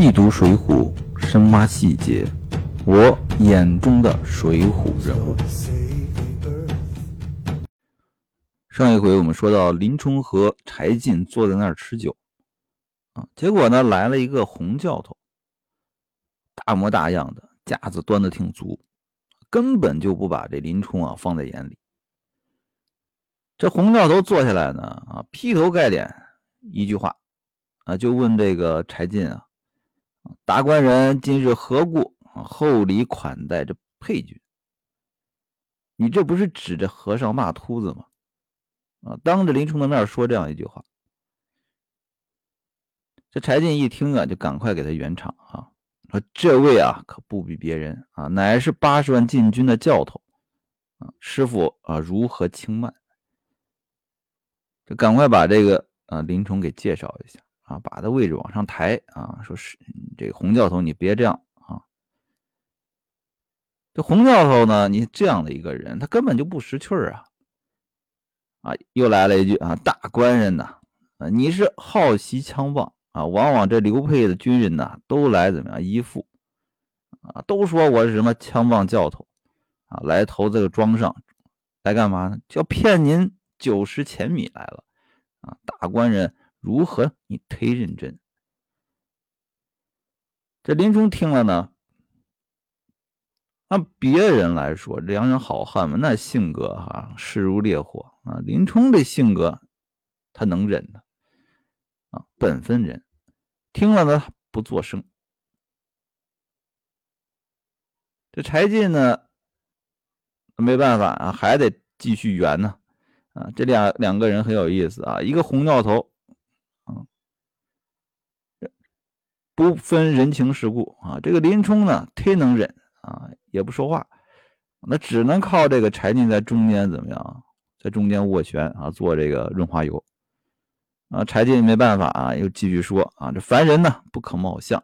细读《水浒》，深挖细节，我眼中的水浒人物。上一回我们说到，林冲和柴进坐在那儿吃酒，啊，结果呢来了一个红教头，大模大样的，架子端的挺足，根本就不把这林冲啊放在眼里。这红教头坐下来呢，啊，劈头盖脸一句话，啊，就问这个柴进啊。大官人今日何故厚礼款待这配军？你这不是指着和尚骂秃子吗？啊，当着林冲的面说这样一句话。这柴进一听啊，就赶快给他圆场啊，说这位啊可不比别人啊，乃是八十万禁军的教头啊，师傅啊如何轻慢？就赶快把这个啊林冲给介绍一下。啊，把他位置往上抬啊！说是这个洪教头，你别这样啊！这洪教头呢，你这样的一个人，他根本就不识趣啊！啊，又来了一句啊，大官人呐，啊，你是好习枪棒啊！往往这刘沛的军人呐，都来怎么样依附啊？都说我是什么枪棒教头啊，来投这个庄上，来干嘛呢？叫骗您九十钱米来了啊！大官人。如何？你忒认真。这林冲听了呢，按别人来说，良人好汉嘛，那性格哈，势如烈火啊。林冲这性格，他能忍的啊，本分人。听了呢，不作声。这柴进呢，没办法啊，还得继续圆呢。啊，这两两个人很有意思啊，一个红教头。不分人情世故啊，这个林冲呢忒能忍啊，也不说话，那只能靠这个柴进在中间怎么样，在中间斡旋啊，做这个润滑油啊。柴进没办法啊，又继续说啊，这凡人呢不可貌相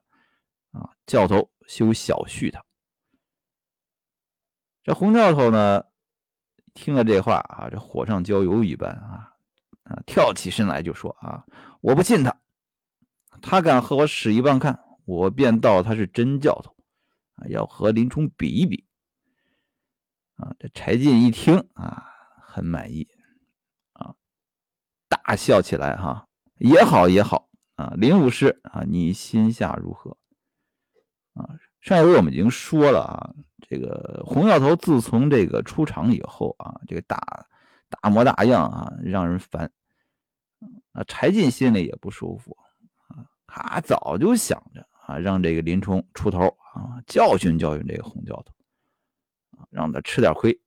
啊，教头休小觑他。这洪教头呢听了这话啊，这火上浇油一般啊啊，跳起身来就说啊，我不信他。他敢和我使一棒看，我便道他是真教头啊！要和林冲比一比啊！这柴进一听啊，很满意啊，大笑起来哈！也好也好啊，林武师啊，你心下如何啊？上一回我们已经说了啊，这个洪教头自从这个出场以后啊，这个大大模大样啊，让人烦啊！柴进心里也不舒服。他早就想着啊，让这个林冲出头啊，教训教训这个洪教头啊，让他吃点亏。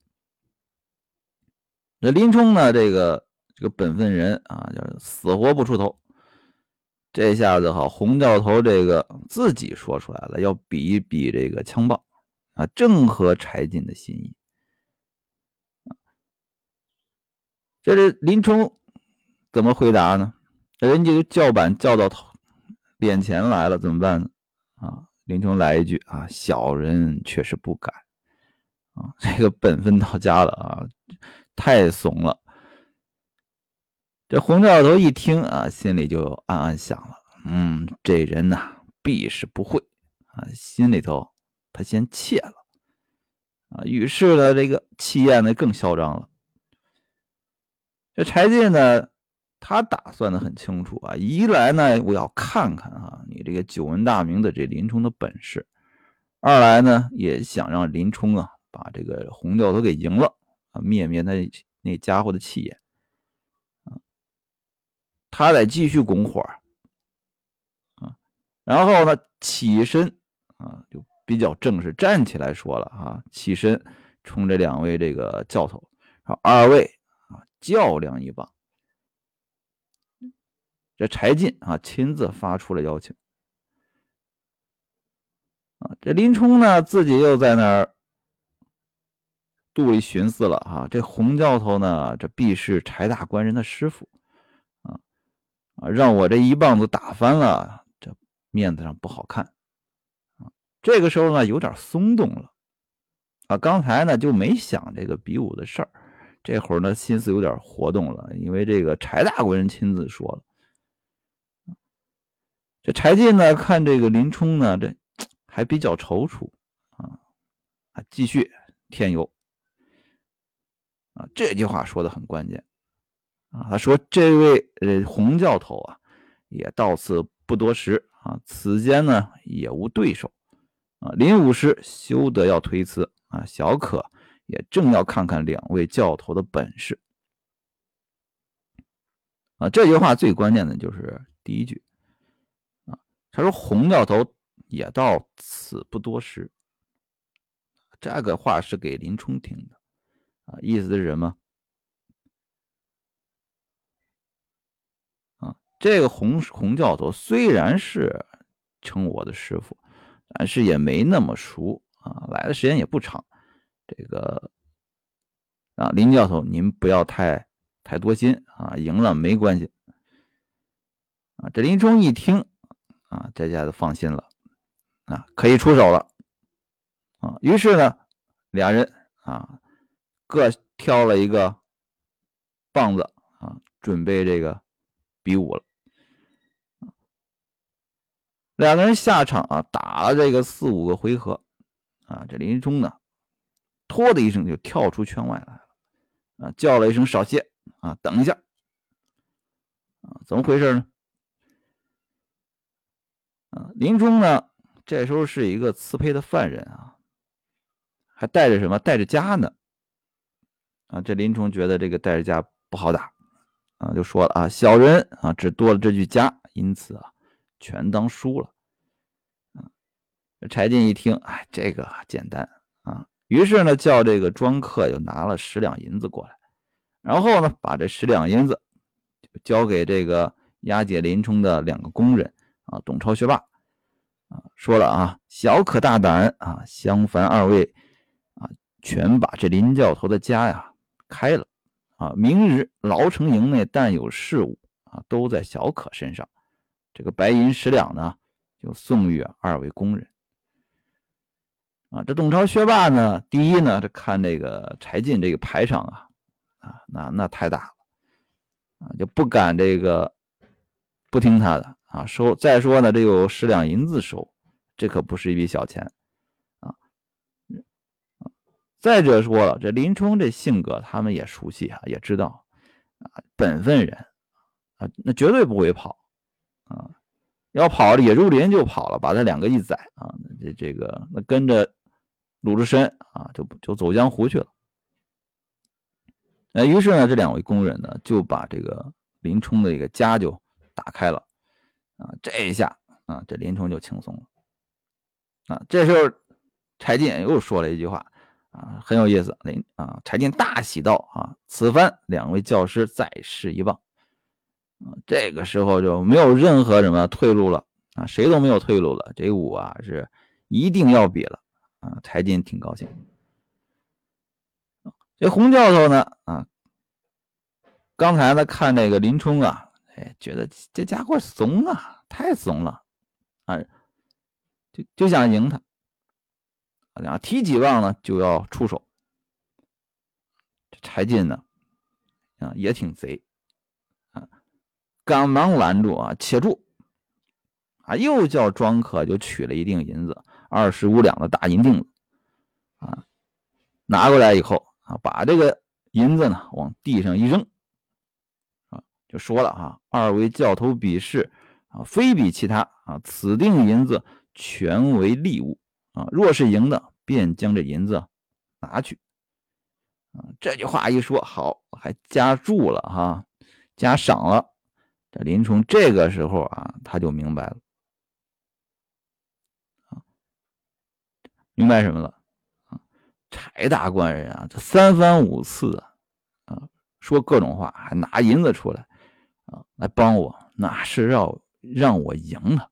那林冲呢，这个这个本分人啊，就是死活不出头。这下子哈，洪教头这个自己说出来了，要比一比这个枪棒啊，正合柴进的心意。这是林冲怎么回答呢？人家就叫板叫到头头。脸前来了怎么办呢？啊，林冲来一句啊，小人确实不敢啊，这个本分到家了啊，太怂了。这洪教头一听啊，心里就暗暗想了，嗯，这人呐，必是不会啊，心里头他先怯了啊，于是呢，这个气焰呢更嚣张了。这柴进呢？他打算的很清楚啊，一来呢，我要看看啊，你这个久闻大名的这林冲的本事；二来呢，也想让林冲啊，把这个洪教头给赢了啊，灭灭他那家伙的气焰。他得继续拱火啊，然后呢，起身啊，就比较正式，站起来说了啊，起身冲这两位这个教头说：“二位啊，较量一棒。”这柴进啊，亲自发出了邀请啊。这林冲呢，自己又在那儿肚里寻思了啊。这洪教头呢，这必是柴大官人的师傅啊啊，让我这一棒子打翻了，这面子上不好看啊。这个时候呢，有点松动了啊。刚才呢就没想这个比武的事儿，这会儿呢心思有点活动了，因为这个柴大官人亲自说了。这柴进呢，看这个林冲呢，这还比较踌躇啊，啊，继续添油啊。这句话说的很关键啊，他说：“这位呃洪教头啊，也到此不多时啊，此间呢也无对手啊。林武师休得要推辞啊，小可也正要看看两位教头的本事啊。”这句话最关键的就是第一句。他说：“洪教头也到此不多时。”这个话是给林冲听的，啊，意思是什么？啊，这个洪洪教头虽然是称我的师傅，但是也没那么熟啊，来的时间也不长。这个啊，林教头，您不要太太多心啊，赢了没关系。啊，这林冲一听。啊，这下子放心了，啊，可以出手了，啊，于是呢，俩人啊，各挑了一个棒子啊，准备这个比武了。两个人下场啊，打了这个四五个回合，啊，这林冲呢，拖的一声就跳出圈外来了，啊，叫了一声少歇，啊，等一下，啊，怎么回事呢？林冲呢，这时候是一个刺配的犯人啊，还带着什么？带着家呢。啊，这林冲觉得这个带着家不好打，啊，就说了啊，小人啊，只多了这句家，因此啊，全当输了。啊，柴进一听，哎，这个简单啊，于是呢，叫这个庄客又拿了十两银子过来，然后呢，把这十两银子就交给这个押解林冲的两个工人。啊，董超、学霸啊，说了啊，小可大胆啊，相烦二位啊，全把这林教头的家呀开了啊，明日牢城营内但有事务啊，都在小可身上。这个白银十两呢，就送与二位工人啊。这董超、学霸呢，第一呢，这看这个柴进这个排场啊啊，那那太大了啊，就不敢这个不听他的。啊，收再说呢，这有十两银子收，这可不是一笔小钱啊！再者说了，这林冲这性格，他们也熟悉啊，也知道啊，本分人啊，那绝对不会跑啊，要跑野猪林就跑了，把他两个一宰啊，这这个那跟着鲁智深啊，就就走江湖去了。那于是呢，这两位工人呢，就把这个林冲的一个家就打开了。啊，这一下啊，这林冲就轻松了。啊，这时候柴进又说了一句话啊，很有意思。林啊，柴进大喜道：“啊，此番两位教师再试一棒。”啊，这个时候就没有任何什么退路了啊，谁都没有退路了。这武啊是一定要比了啊，柴进挺高兴。这洪教头呢啊，刚才呢看那个林冲啊。哎，觉得这家伙怂啊，太怂了，啊，就就想赢他，啊，提几棒呢就要出手。这柴进呢，啊，也挺贼，啊，赶忙拦住啊，且住，啊，又叫庄客就取了一锭银子，二十五两的大银锭子，啊，拿过来以后啊，把这个银子呢往地上一扔。说了哈，二位教头比试啊，非比其他啊，此锭银子全为利物啊，若是赢的，便将这银子拿去啊。这句话一说，好，还加注了哈，加赏了。这林冲这个时候啊，他就明白了，明白什么了啊？柴大官人啊，这三番五次啊，说各种话，还拿银子出来。啊，来帮我，那是要让我赢的。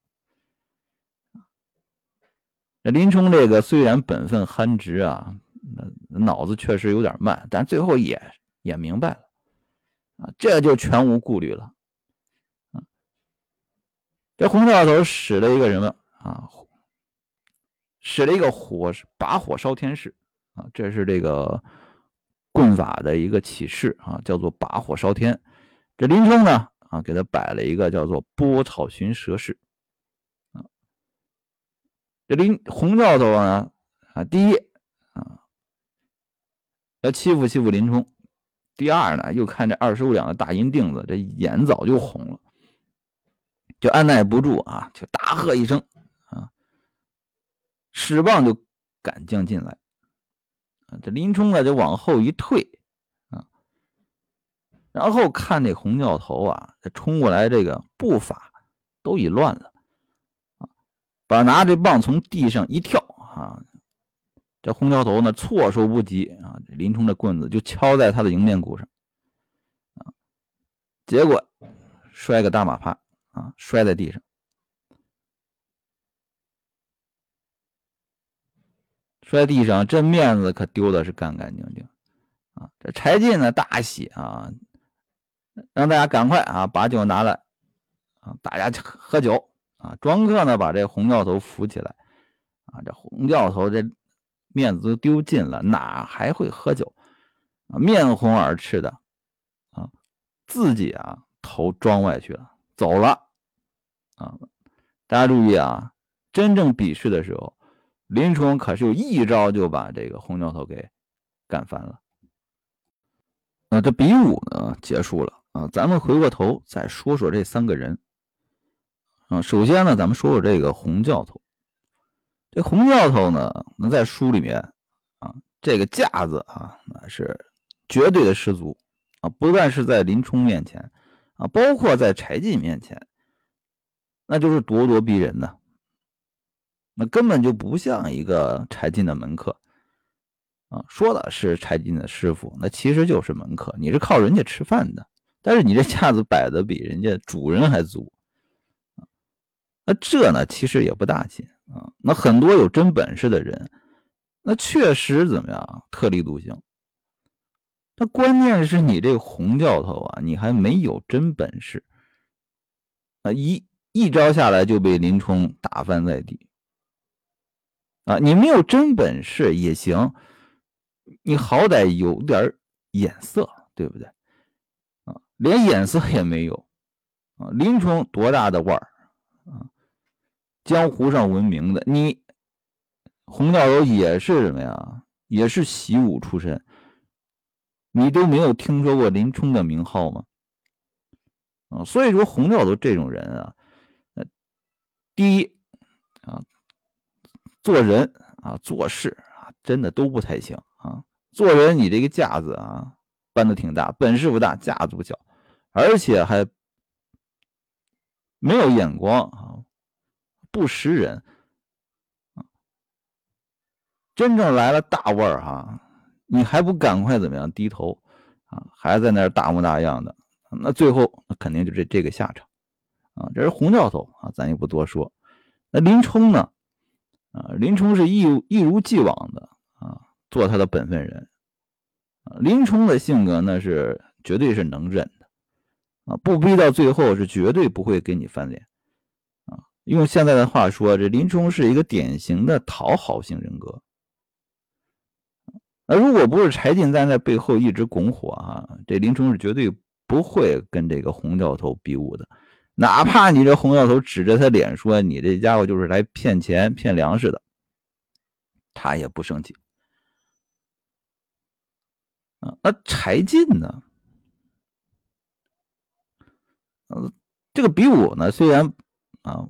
这林冲这个虽然本分憨直啊，脑子确实有点慢，但最后也也明白了，啊，这就全无顾虑了。啊，这洪教头使了一个什么啊？使了一个火把火烧天式啊，这是这个棍法的一个启示啊，叫做把火烧天。这林冲呢，啊，给他摆了一个叫做波草寻蛇式，这林洪教头呢，啊，第一啊，要欺负欺负林冲；第二呢，又看这二十五两的大银锭子，这眼早就红了，就按耐不住啊，就大喝一声啊，使棒就赶将进来。啊，这林冲呢，就往后一退，然后看这洪教头啊，这冲过来这个步伐都已乱了。把拿着棒从地上一跳啊，这洪教头呢措手不及啊，林冲的棍子就敲在他的迎面骨上啊，结果摔个大马趴啊，摔在地上，摔地上，这面子可丢的是干干净净啊！这柴进呢大喜啊，让大家赶快啊把酒拿来啊，大家喝酒。啊，庄客呢把这洪教头扶起来，啊，这洪教头这面子都丢尽了，哪还会喝酒？啊，面红耳赤的，啊，自己啊投庄外去了，走了。啊，大家注意啊，真正比试的时候，林冲可是有一招就把这个洪教头给干翻了。那这比武呢结束了啊，咱们回过头再说说这三个人。啊，首先呢，咱们说说这个洪教头。这洪教头呢，那在书里面啊，这个架子啊，那是绝对的十足啊。不但是在林冲面前啊，包括在柴进面前，那就是咄咄逼人的。那根本就不像一个柴进的门客啊，说的是柴进的师傅，那其实就是门客。你是靠人家吃饭的，但是你这架子摆的比人家主人还足。那这呢，其实也不大气啊。那很多有真本事的人，那确实怎么样，特立独行。那关键是你这洪教头啊，你还没有真本事啊，一一招下来就被林冲打翻在地啊。你没有真本事也行，你好歹有点眼色，对不对？连眼色也没有啊。林冲多大的腕儿啊？江湖上闻名的，你洪教头也是什么呀？也是习武出身，你都没有听说过林冲的名号吗？啊，所以说洪教头这种人啊，第一啊，做人啊，做事啊，真的都不太行啊。做人你这个架子啊，搬的挺大，本事不大，架子不小，而且还没有眼光啊。不识人！真正来了大腕儿哈，你还不赶快怎么样低头啊？还在那儿大模大样的，那最后那肯定就这这个下场啊！这是洪教头啊，咱也不多说。那林冲呢？啊，林冲是一一如既往的啊，做他的本分人。林冲的性格那是绝对是能忍的啊，不逼到最后是绝对不会给你翻脸。啊用现在的话说，这林冲是一个典型的讨好型人格。那如果不是柴进在背后一直拱火啊，这林冲是绝对不会跟这个洪教头比武的。哪怕你这洪教头指着他脸说你这家伙就是来骗钱骗粮食的，他也不生气。啊，那柴进呢？嗯，这个比武呢，虽然啊。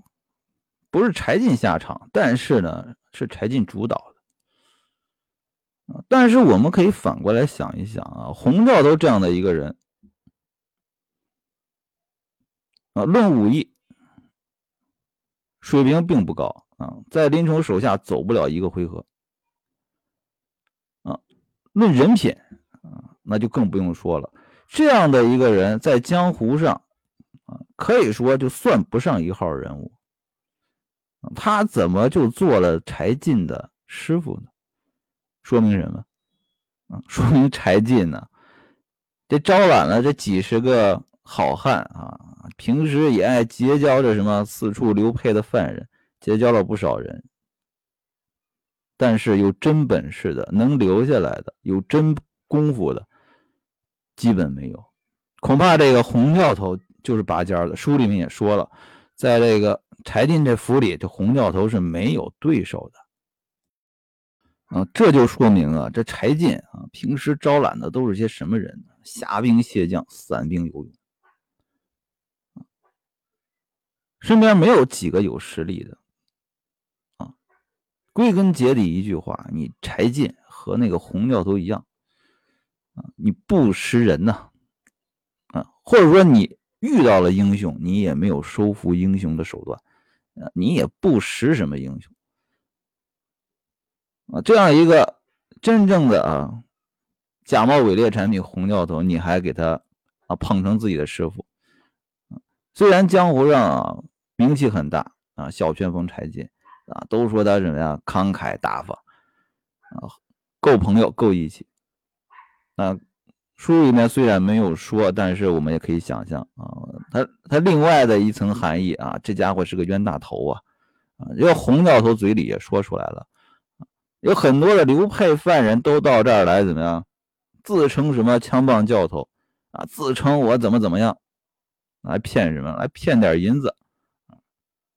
不是柴进下场，但是呢，是柴进主导的但是我们可以反过来想一想啊，洪教头这样的一个人啊，论武艺水平并不高啊，在林冲手下走不了一个回合啊。论人品，那就更不用说了。这样的一个人在江湖上啊，可以说就算不上一号人物。他怎么就做了柴进的师傅呢？说明什么？啊，说明柴进呢，这招揽了这几十个好汉啊，平时也爱结交着什么四处流配的犯人，结交了不少人。但是有真本事的，能留下来的，有真功夫的，基本没有。恐怕这个洪教头就是拔尖的。书里面也说了，在这个。柴进这府里，这洪教头是没有对手的啊！这就说明啊，这柴进啊，平时招揽的都是些什么人呢？虾兵蟹将、散兵游勇，身边没有几个有实力的啊。归根结底一句话，你柴进和那个洪教头一样啊，你不识人呐啊，或者说你遇到了英雄，你也没有收服英雄的手段。啊你也不识什么英雄啊！这样一个真正的啊假冒伪劣产品红教头，你还给他啊捧成自己的师傅虽然江湖上啊名气很大啊，小旋风柴进啊，都说他什么呀慷慨大方啊，够朋友够义气啊。书里面虽然没有说，但是我们也可以想象啊，他他另外的一层含义啊，这家伙是个冤大头啊，啊，这个洪教头嘴里也说出来了，有很多的流派犯人都到这儿来怎么样，自称什么枪棒教头啊，自称我怎么怎么样，来骗什么？来骗点银子，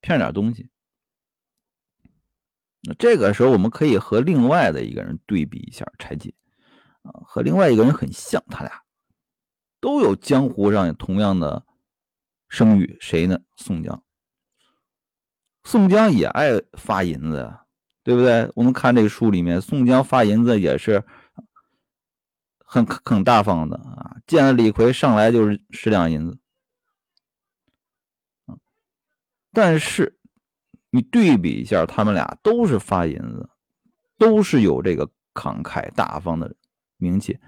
骗点东西。那这个时候我们可以和另外的一个人对比一下柴进啊。和另外一个人很像，他俩都有江湖上同样的声誉。谁呢？宋江。宋江也爱发银子，对不对？我们看这个书里面，宋江发银子也是很很大方的啊。见了李逵，上来就是十两银子。但是你对比一下，他们俩都是发银子，都是有这个慷慨大方的人。名气，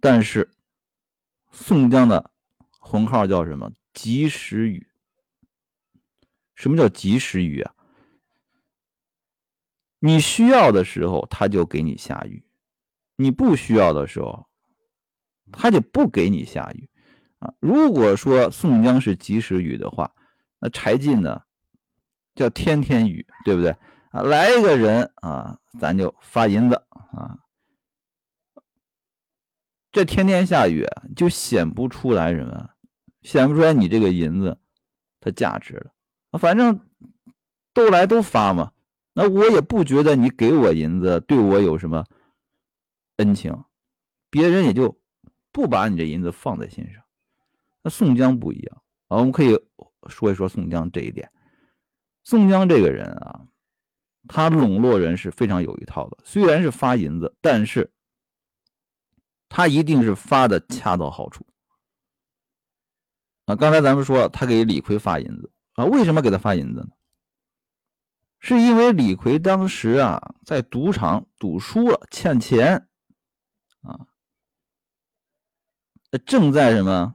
但是宋江的红号叫什么？及时雨。什么叫及时雨啊？你需要的时候，他就给你下雨；你不需要的时候，他就不给你下雨。啊，如果说宋江是及时雨的话，那柴进呢，叫天天雨，对不对？啊，来一个人啊，咱就发银子啊。这天天下雨，就显不出来什么，显不出来你这个银子它价值了。反正都来都发嘛，那我也不觉得你给我银子对我有什么恩情，别人也就不把你这银子放在心上。那宋江不一样啊，我们可以说一说宋江这一点。宋江这个人啊。他笼络人是非常有一套的，虽然是发银子，但是他一定是发的恰到好处。啊，刚才咱们说他给李逵发银子啊，为什么给他发银子呢？是因为李逵当时啊在赌场赌输了，欠钱啊，正在什么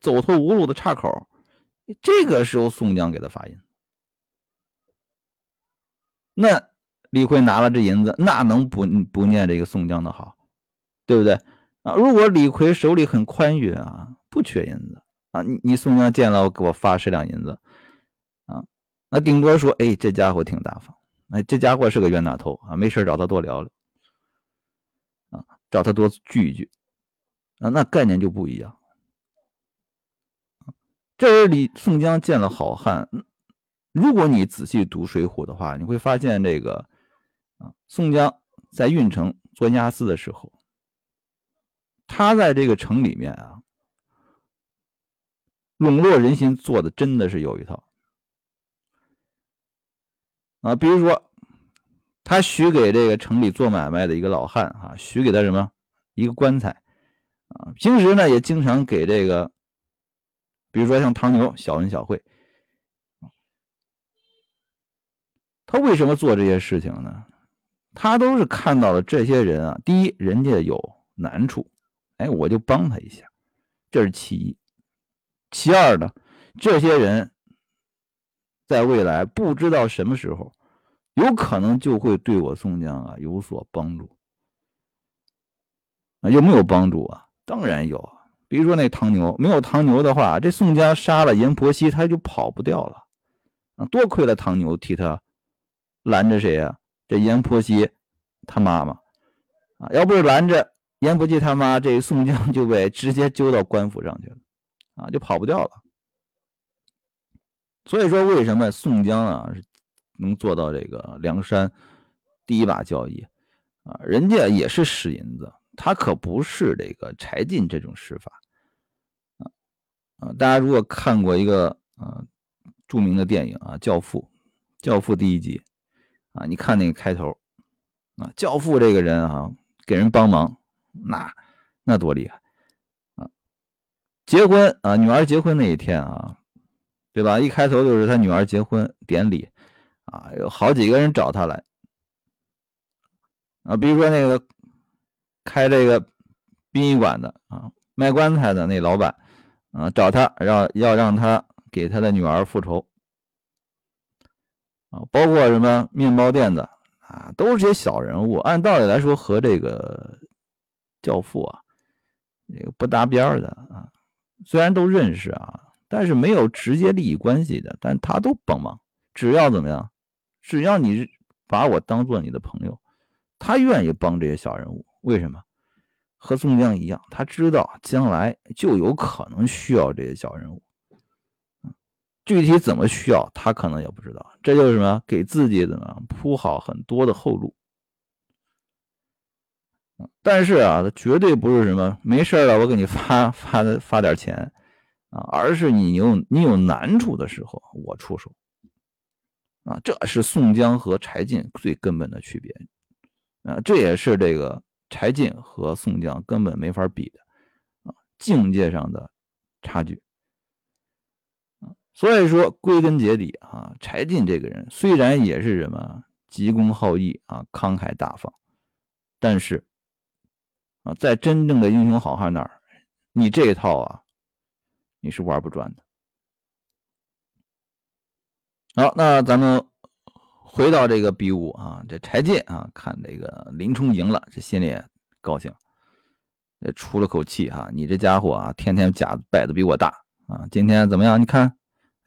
走投无路的岔口，这个时候宋江给他发银子。那李逵拿了这银子，那能不不念这个宋江的好，对不对啊？如果李逵手里很宽裕啊，不缺银子啊，你你宋江见了我给我发十两银子啊，那顶多说，哎，这家伙挺大方，哎，这家伙是个冤大头啊，没事找他多聊聊啊，找他多聚一聚啊，那概念就不一样。这是李宋江见了好汉。如果你仔细读《水浒》的话，你会发现这个啊，宋江在郓城做押司的时候，他在这个城里面啊，笼络人心做的真的是有一套啊。比如说，他许给这个城里做买卖的一个老汉啊，许给他什么一个棺材啊。平时呢，也经常给这个，比如说像唐牛小恩小惠。他为什么做这些事情呢？他都是看到了这些人啊，第一，人家有难处，哎，我就帮他一下，这是其一。其二呢，这些人在未来不知道什么时候，有可能就会对我宋江啊有所帮助。啊，有没有帮助啊？当然有。比如说那唐牛，没有唐牛的话，这宋江杀了阎婆惜，他就跑不掉了。啊，多亏了唐牛替他。拦着谁呀？这阎婆惜他妈妈啊！要不是拦着阎婆惜他妈，这宋江就被直接揪到官府上去了啊，就跑不掉了。所以说，为什么宋江啊能做到这个梁山第一把交椅啊？人家也是使银子，他可不是这个柴进这种使法啊啊！大家如果看过一个啊著名的电影啊《教父》，《教父》第一集啊，你看那个开头啊，教父这个人啊，给人帮忙，那那多厉害啊！结婚啊，女儿结婚那一天啊。对吧？一开头就是他女儿结婚典礼，啊，有好几个人找他来，啊，比如说那个开这个殡仪馆的啊，卖棺材的那老板，啊，找他让要让他给他的女儿复仇，包括什么面包店的啊，都是些小人物，按道理来说和这个教父啊，这个不搭边的啊，虽然都认识啊。但是没有直接利益关系的，但他都帮忙。只要怎么样，只要你把我当做你的朋友，他愿意帮这些小人物。为什么？和宋江一样，他知道将来就有可能需要这些小人物。具体怎么需要，他可能也不知道。这就是什么？给自己怎么铺好很多的后路。但是啊，他绝对不是什么没事了，我给你发发发点钱。啊，而是你有你有难处的时候，我出手。啊，这是宋江和柴进最根本的区别。啊，这也是这个柴进和宋江根本没法比的。啊，境界上的差距。所以说归根结底啊，柴进这个人虽然也是什么急公好义啊，慷慨大方，但是啊，在真正的英雄好汉那儿，你这一套啊。你是玩不转的。好，那咱们回到这个比武啊，这柴进啊，看这个林冲赢了，这心里高兴，也出了口气哈。你这家伙啊，天天假摆的比我大啊，今天怎么样？你看，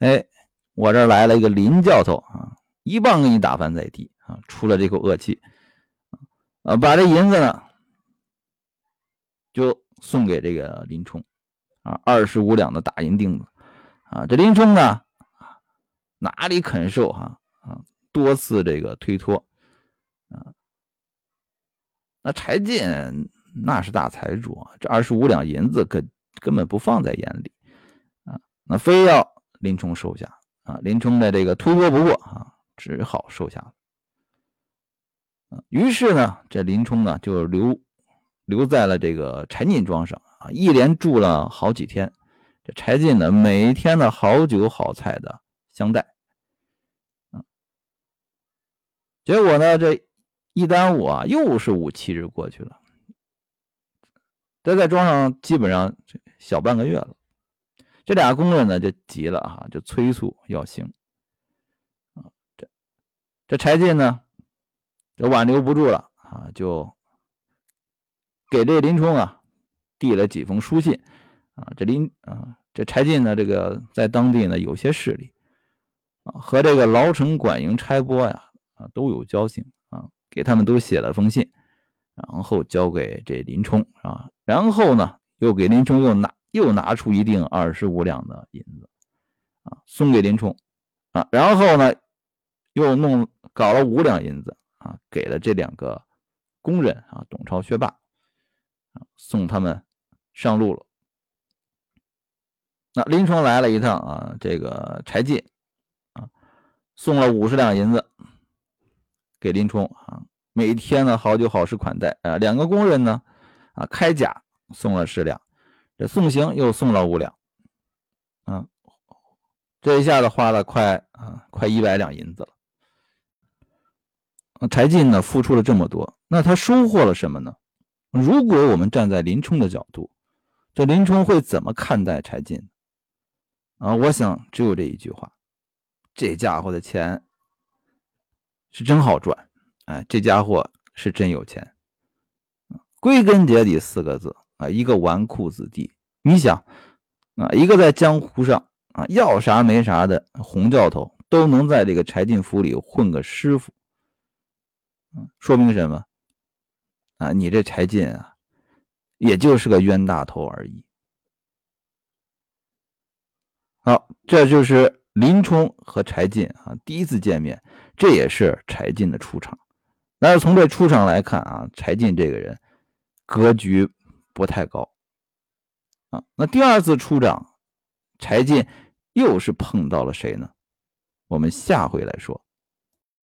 哎，我这来了一个林教头啊，一棒给你打翻在地啊，出了这口恶气啊，把这银子呢，就送给这个林冲。啊，二十五两的大银锭子，啊，这林冲呢，哪里肯受哈？啊，多次这个推脱，啊，那柴进那是大财主啊，这二十五两银子可根本不放在眼里，啊，那非要林冲收下，啊，林冲的这个突破不过啊，只好收下了，啊，于是呢，这林冲呢就留留在了这个柴进庄上。啊，一连住了好几天，这柴进呢，每天的好酒好菜的相待，结果呢，这一耽误啊，又是五七日过去了，这在庄上基本上小半个月了，这俩工人呢就急了哈，就催促要行，啊，这这柴进呢，这挽留不住了啊，就给这林冲啊。递了几封书信，啊，这林啊，这柴进呢，这个在当地呢有些势力，啊，和这个牢城管营差拨呀，啊，都有交情，啊，给他们都写了封信，然后交给这林冲，啊，然后呢，又给林冲又拿又拿出一锭二十五两的银子，啊，送给林冲，啊，然后呢，又弄搞了五两银子，啊，给了这两个工人，啊，董超、薛霸，啊，送他们。上路了，那林冲来了一趟啊，这个柴进啊，送了五十两银子给林冲啊，每天呢好酒好食款待啊，两个工人呢啊开甲送了十两，这送行又送了五两，啊，这一下子花了快啊快一百两银子了。柴进呢付出了这么多，那他收获了什么呢？如果我们站在林冲的角度，这林冲会怎么看待柴进？啊，我想只有这一句话：这家伙的钱是真好赚，哎，这家伙是真有钱。归根结底四个字啊，一个纨绔子弟。你想啊，一个在江湖上啊要啥没啥的洪教头，都能在这个柴进府里混个师傅，说明什么？啊，你这柴进啊！也就是个冤大头而已。好，这就是林冲和柴进啊第一次见面，这也是柴进的出场。但是从这出场来看啊，柴进这个人格局不太高啊。那第二次出场，柴进又是碰到了谁呢？我们下回来说。